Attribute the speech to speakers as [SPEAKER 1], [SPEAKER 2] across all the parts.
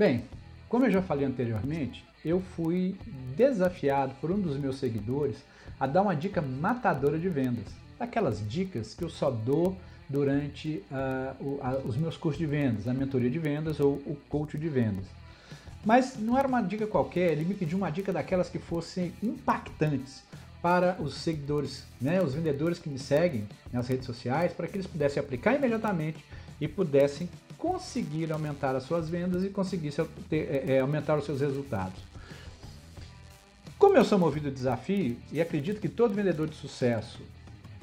[SPEAKER 1] Bem, como eu já falei anteriormente, eu fui desafiado por um dos meus seguidores a dar uma dica matadora de vendas. Aquelas dicas que eu só dou durante uh, o, a, os meus cursos de vendas, a mentoria de vendas ou o coach de vendas. Mas não era uma dica qualquer, ele me pediu uma dica daquelas que fossem impactantes para os seguidores, né, os vendedores que me seguem nas redes sociais, para que eles pudessem aplicar imediatamente e pudessem conseguir aumentar as suas vendas e conseguir ter, é, aumentar os seus resultados. Como eu sou movido a desafio e acredito que todo vendedor de sucesso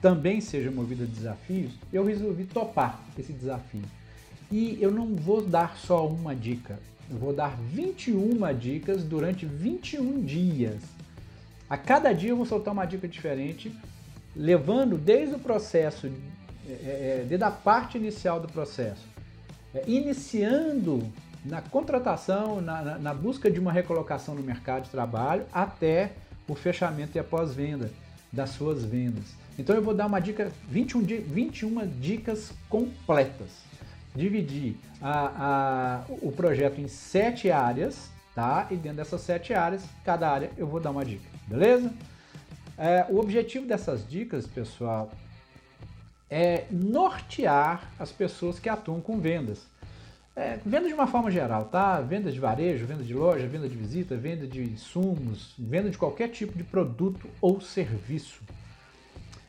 [SPEAKER 1] também seja movido a desafios, eu resolvi topar esse desafio. E eu não vou dar só uma dica, eu vou dar 21 dicas durante 21 dias. A cada dia eu vou soltar uma dica diferente, levando desde o processo, é, é, desde a parte inicial do processo, é, iniciando na contratação, na, na, na busca de uma recolocação no mercado de trabalho, até o fechamento e a pós-venda das suas vendas. Então eu vou dar uma dica, 21, 21 dicas completas. Dividir a, a, o projeto em sete áreas, tá? E dentro dessas sete áreas, cada área eu vou dar uma dica, beleza? É, o objetivo dessas dicas, pessoal, é nortear as pessoas que atuam com vendas. É, venda de uma forma geral, tá? Venda de varejo, venda de loja, venda de visita, venda de insumos, venda de qualquer tipo de produto ou serviço.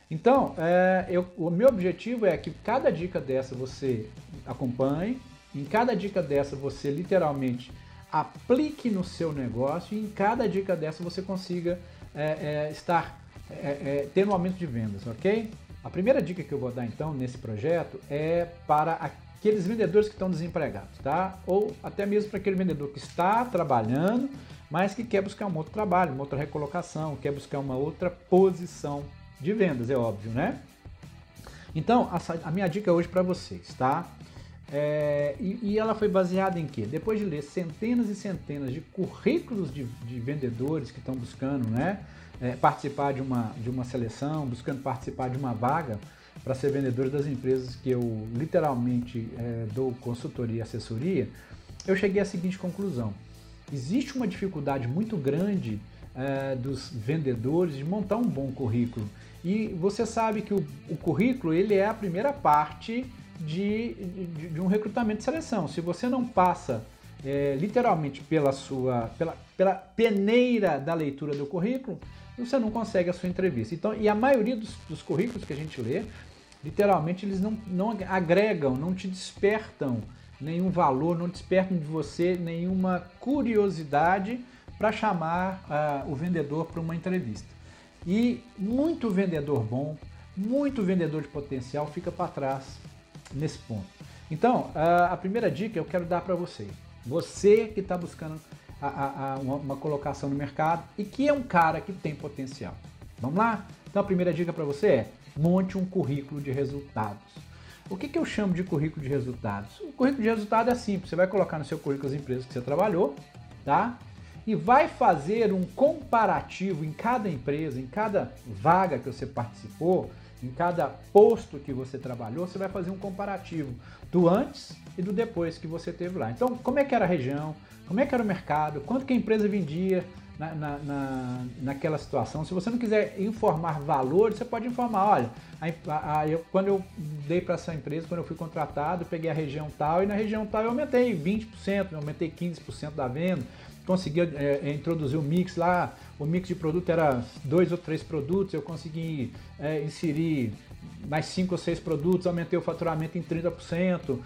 [SPEAKER 1] Então, é, eu, o meu objetivo é que cada dica dessa você acompanhe, em cada dica dessa você literalmente aplique no seu negócio e em cada dica dessa você consiga é, é, estar é, é, tendo um aumento de vendas, ok? A primeira dica que eu vou dar então nesse projeto é para aqueles vendedores que estão desempregados, tá? Ou até mesmo para aquele vendedor que está trabalhando, mas que quer buscar um outro trabalho, uma outra recolocação, quer buscar uma outra posição de vendas, é óbvio, né? Então, a, a minha dica hoje para vocês, tá? É, e, e, ela foi baseada em quê? Depois de ler centenas e centenas de currículos de, de vendedores que estão buscando né, é, participar de uma, de uma seleção, buscando participar de uma vaga para ser vendedor das empresas que eu literalmente é, dou consultoria e assessoria, eu cheguei à seguinte conclusão. Existe uma dificuldade muito grande é, dos vendedores de montar um bom currículo. E você sabe que o, o currículo ele é a primeira parte de, de, de, um recrutamento de seleção. Se você não passa é, literalmente pela sua pela, pela peneira da leitura do currículo, você não consegue a sua entrevista. Então, e a maioria dos, dos currículos que a gente lê, literalmente eles não, não agregam, não te despertam nenhum valor, não despertam de você nenhuma curiosidade para chamar uh, o vendedor para uma entrevista. E muito vendedor bom, muito vendedor de potencial fica para trás nesse ponto. Então, uh, a primeira dica eu quero dar para você. Você que está buscando a, a, a uma, colocação no mercado e que é um cara que tem potencial. Vamos lá? Então, a primeira dica para você é monte um currículo de resultados. O que, que eu chamo de currículo de resultados? O currículo de resultado é simples. Você vai colocar no seu currículo as empresas que você trabalhou, tá? e vai fazer um comparativo em cada empresa, em cada vaga que você participou, em cada posto que você trabalhou, você vai fazer um comparativo do antes e do depois que você teve lá. Então, como é que era a região, como é que era o mercado, quanto que a empresa vendia na, na, na naquela situação. Se você não quiser informar valores, você pode informar, olha, a, a, eu, quando eu dei para essa empresa, quando eu fui contratado, peguei a região tal e na região tal eu aumentei 20%, eu aumentei 15% da venda, conseguia é, é, introduzir o mix lá, o mix de produto era dois ou três produtos, eu consegui é, inserir mais cinco ou seis produtos, aumentei o faturamento em 30%,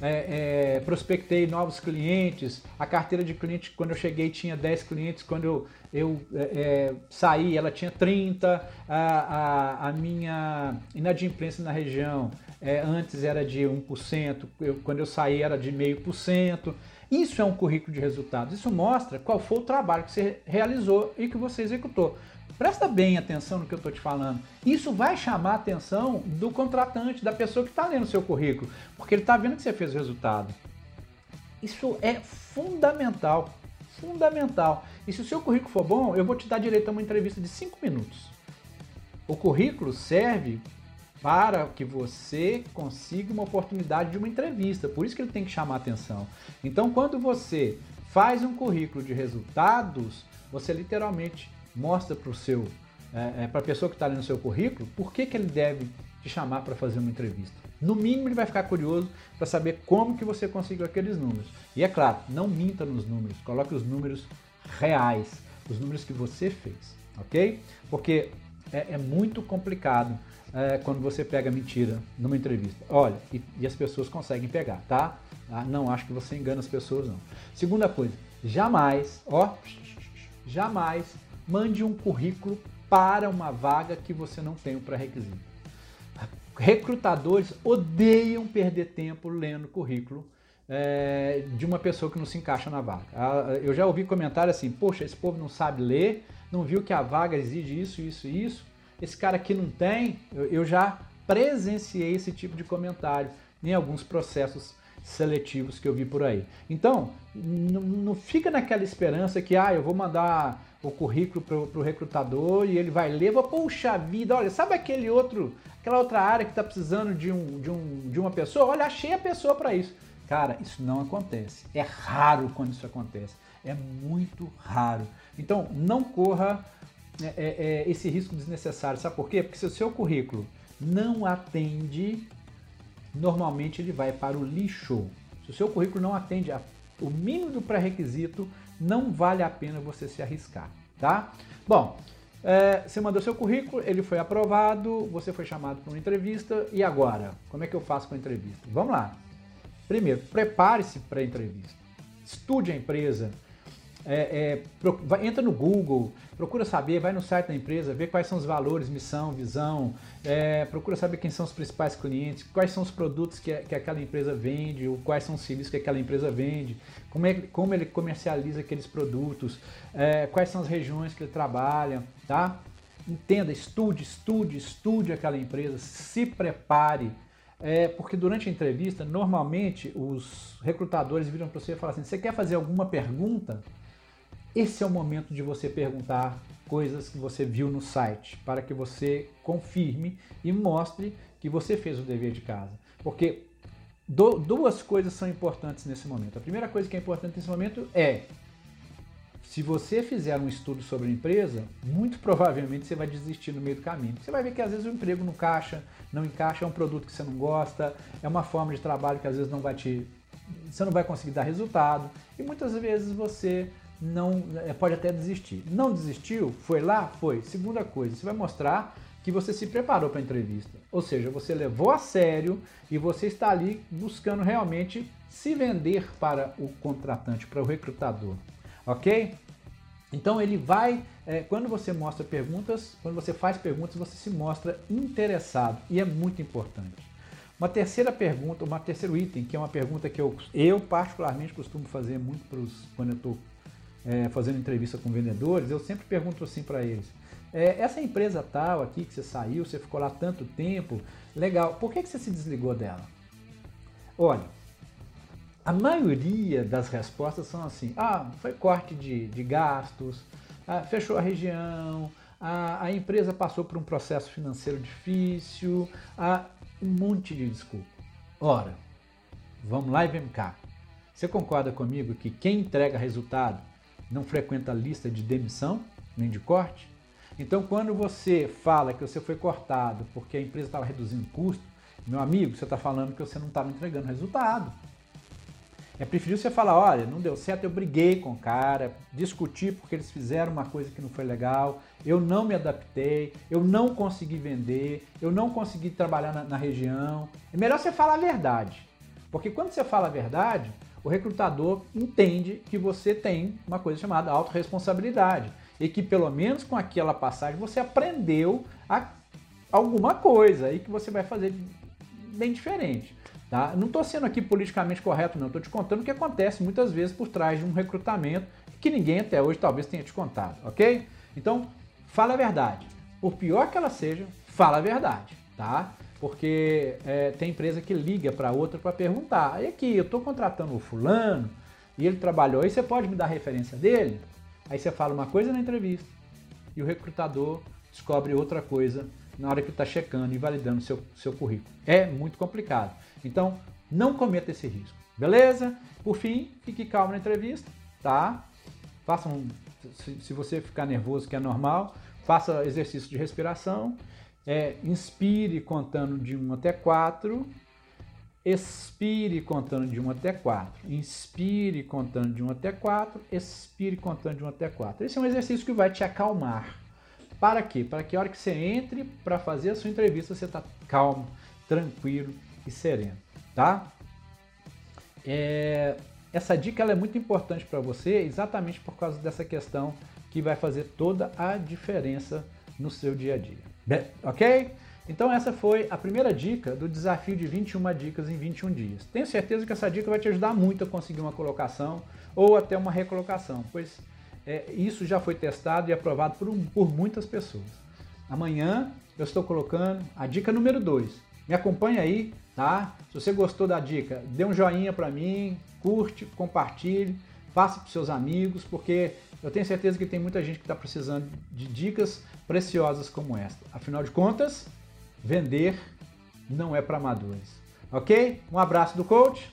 [SPEAKER 1] é, é, prospectei novos clientes, a carteira de clientes quando eu cheguei tinha 10 clientes, quando eu, eu é, é, saí ela tinha 30, a, a, a minha inadimplência na região antes era de 1%, eu, quando eu saí era de 0,5%. Isso é um currículo de resultados. Isso mostra qual foi o trabalho que você realizou e que você executou. Presta bem atenção no que eu estou te falando. Isso vai chamar a atenção do contratante, da pessoa que está lendo o seu currículo, porque ele está vendo que você fez o resultado. Isso é fundamental, fundamental. E se o seu currículo for bom, eu vou te dar direito a uma entrevista de 5 minutos. O currículo serve para que você consiga uma oportunidade de uma entrevista. Por isso que ele tem que chamar atenção. Então, quando você faz um currículo de resultados, você literalmente mostra para o seu é, é, para a pessoa que está ali no seu currículo, por que, que ele deve te chamar para fazer uma entrevista. No mínimo ele vai ficar curioso para saber como que você conseguiu aqueles números. E é claro, não minta nos números, coloque os números reais, os números que você fez, ok? Porque é, é muito complicado é, quando você pega mentira numa entrevista. Olha, e, e as pessoas conseguem pegar, tá? Ah, não acho que você engana as pessoas, não. Segunda coisa, jamais, ó, jamais mande um currículo para uma vaga que você não tem o pré-requisito. Recrutadores odeiam perder tempo lendo currículo é, de uma pessoa que não se encaixa na vaga. Ah, eu já ouvi comentário assim: poxa, esse povo não sabe ler, não viu que a vaga exige isso, isso e isso. Esse cara aqui não tem. Eu, eu já presenciei esse tipo de comentário em alguns processos seletivos que eu vi por aí. Então, não fica naquela esperança que ah, eu vou mandar o currículo para o recrutador e ele vai ler, vou, puxa vida, olha, sabe aquele outro, aquela outra área que está precisando de, um, de, um, de uma pessoa? Olha, achei a pessoa para isso. Cara, isso não acontece. É raro quando isso acontece. É muito raro. Então, não corra é, é, é, esse risco desnecessário. Sabe por quê? Porque se o seu currículo não atende, normalmente ele vai para o lixo. Se o seu currículo não atende a, o mínimo do pré-requisito, não vale a pena você se arriscar, tá? Bom, é, você mandou seu currículo, ele foi aprovado, você foi chamado para uma entrevista, e agora? Como é que eu faço com a entrevista? Vamos lá. Primeiro, prepare-se para a entrevista. Estude a empresa, é, é, vai, entra no Google, procura saber, vai no site da empresa, vê quais são os valores, missão, visão, é, procura saber quem são os principais clientes, quais são os produtos que, que aquela empresa vende, ou quais são os serviços que aquela empresa vende, como, é, como ele comercializa aqueles produtos, é, quais são as regiões que ele trabalha, tá? Entenda, estude, estude, estude aquela empresa, se prepare, é, porque durante a entrevista, normalmente os recrutadores viram para você e falam assim: você quer fazer alguma pergunta? Esse é o momento de você perguntar coisas que você viu no site, para que você confirme e mostre que você fez o dever de casa. Porque duas coisas são importantes nesse momento. A primeira coisa que é importante nesse momento é se você fizer um estudo sobre a empresa, muito provavelmente você vai desistir no meio do caminho. Você vai ver que às vezes o emprego não encaixa, não encaixa, é um produto que você não gosta, é uma forma de trabalho que às vezes não vai te. Você não vai conseguir dar resultado. E muitas vezes você não é, pode até desistir. Não desistiu? Foi lá? Foi. Segunda coisa, você vai mostrar que você se preparou para a entrevista. Ou seja, você levou a sério e você está ali buscando realmente se vender para o contratante, para o recrutador. Ok? Então ele vai, é, quando você mostra perguntas, quando você faz perguntas, você se mostra interessado e é muito importante. Uma terceira pergunta, um terceiro item, que é uma pergunta que eu, eu particularmente costumo fazer muito pros, quando eu estou é, fazendo entrevista com vendedores, eu sempre pergunto assim para eles: é, essa empresa tal aqui que você saiu, você ficou lá tanto tempo, legal, por que, que você se desligou dela? Olha, a maioria das respostas são assim: ah, foi corte de, de gastos, ah, fechou a região, a, a, empresa passou por um processo financeiro difícil, ah, um monte de desculpa. Ora, vamos lá e vem cá. Você concorda comigo que quem entrega resultado não frequenta a lista de demissão nem de corte. Então, quando você fala que você foi cortado porque a empresa estava reduzindo custo, meu amigo, você está falando que você não estava entregando resultado. É preferível você falar, olha, não deu certo, eu briguei com o cara, discuti porque eles fizeram uma coisa que não foi legal, eu não me adaptei, eu não consegui vender, eu não consegui trabalhar na, na região. É melhor você falar a verdade. Porque quando você fala a verdade, o recrutador entende que você tem uma coisa chamada autorresponsabilidade e que pelo menos com aquela passagem você aprendeu alguma coisa e que você vai fazer bem diferente. Tá? Não estou sendo aqui politicamente correto, não. Estou te contando o que acontece muitas vezes por trás de um recrutamento que ninguém até hoje talvez tenha te contado, ok? Então, fala a verdade. Por pior que ela seja, fala a verdade, tá? Porque é, tem empresa que liga para outra para perguntar. E aqui, eu estou contratando o fulano e ele trabalhou, aí você pode me dar referência dele? Aí você fala uma coisa na entrevista e o recrutador descobre outra coisa na hora que está checando e validando seu, seu currículo. É muito complicado. Então, não cometa esse risco. Beleza? Por fim, fique calmo na entrevista, tá? Faça um, se, se você ficar nervoso, que é normal, faça exercício de respiração. É, inspire contando de 1 até 4 expire contando de 1 até 4, inspire contando de 1 até 4, expire contando de 1 até 4. Esse é um exercício que vai te acalmar. Para quê? Para que a hora que você entre para fazer a sua entrevista, você está calmo, tranquilo e sereno, tá? É, essa dica é muito importante para você exatamente por causa dessa questão que vai fazer toda a diferença no seu dia a dia. Ok? Então essa foi a primeira dica do desafio de 21 dicas em 21 dias. Tenho certeza que essa dica vai te ajudar muito a conseguir uma colocação ou até uma recolocação, pois é, isso já foi testado e aprovado por, um, por muitas pessoas. Amanhã eu estou colocando a dica número 2. Me acompanha aí, tá? Se você gostou da dica, dê um joinha para mim, curte, compartilhe, passe para seus amigos, porque eu tenho certeza que tem muita gente que está precisando de dicas preciosas como esta. Afinal de contas, Vender não é para amadores. Ok? Um abraço do coach.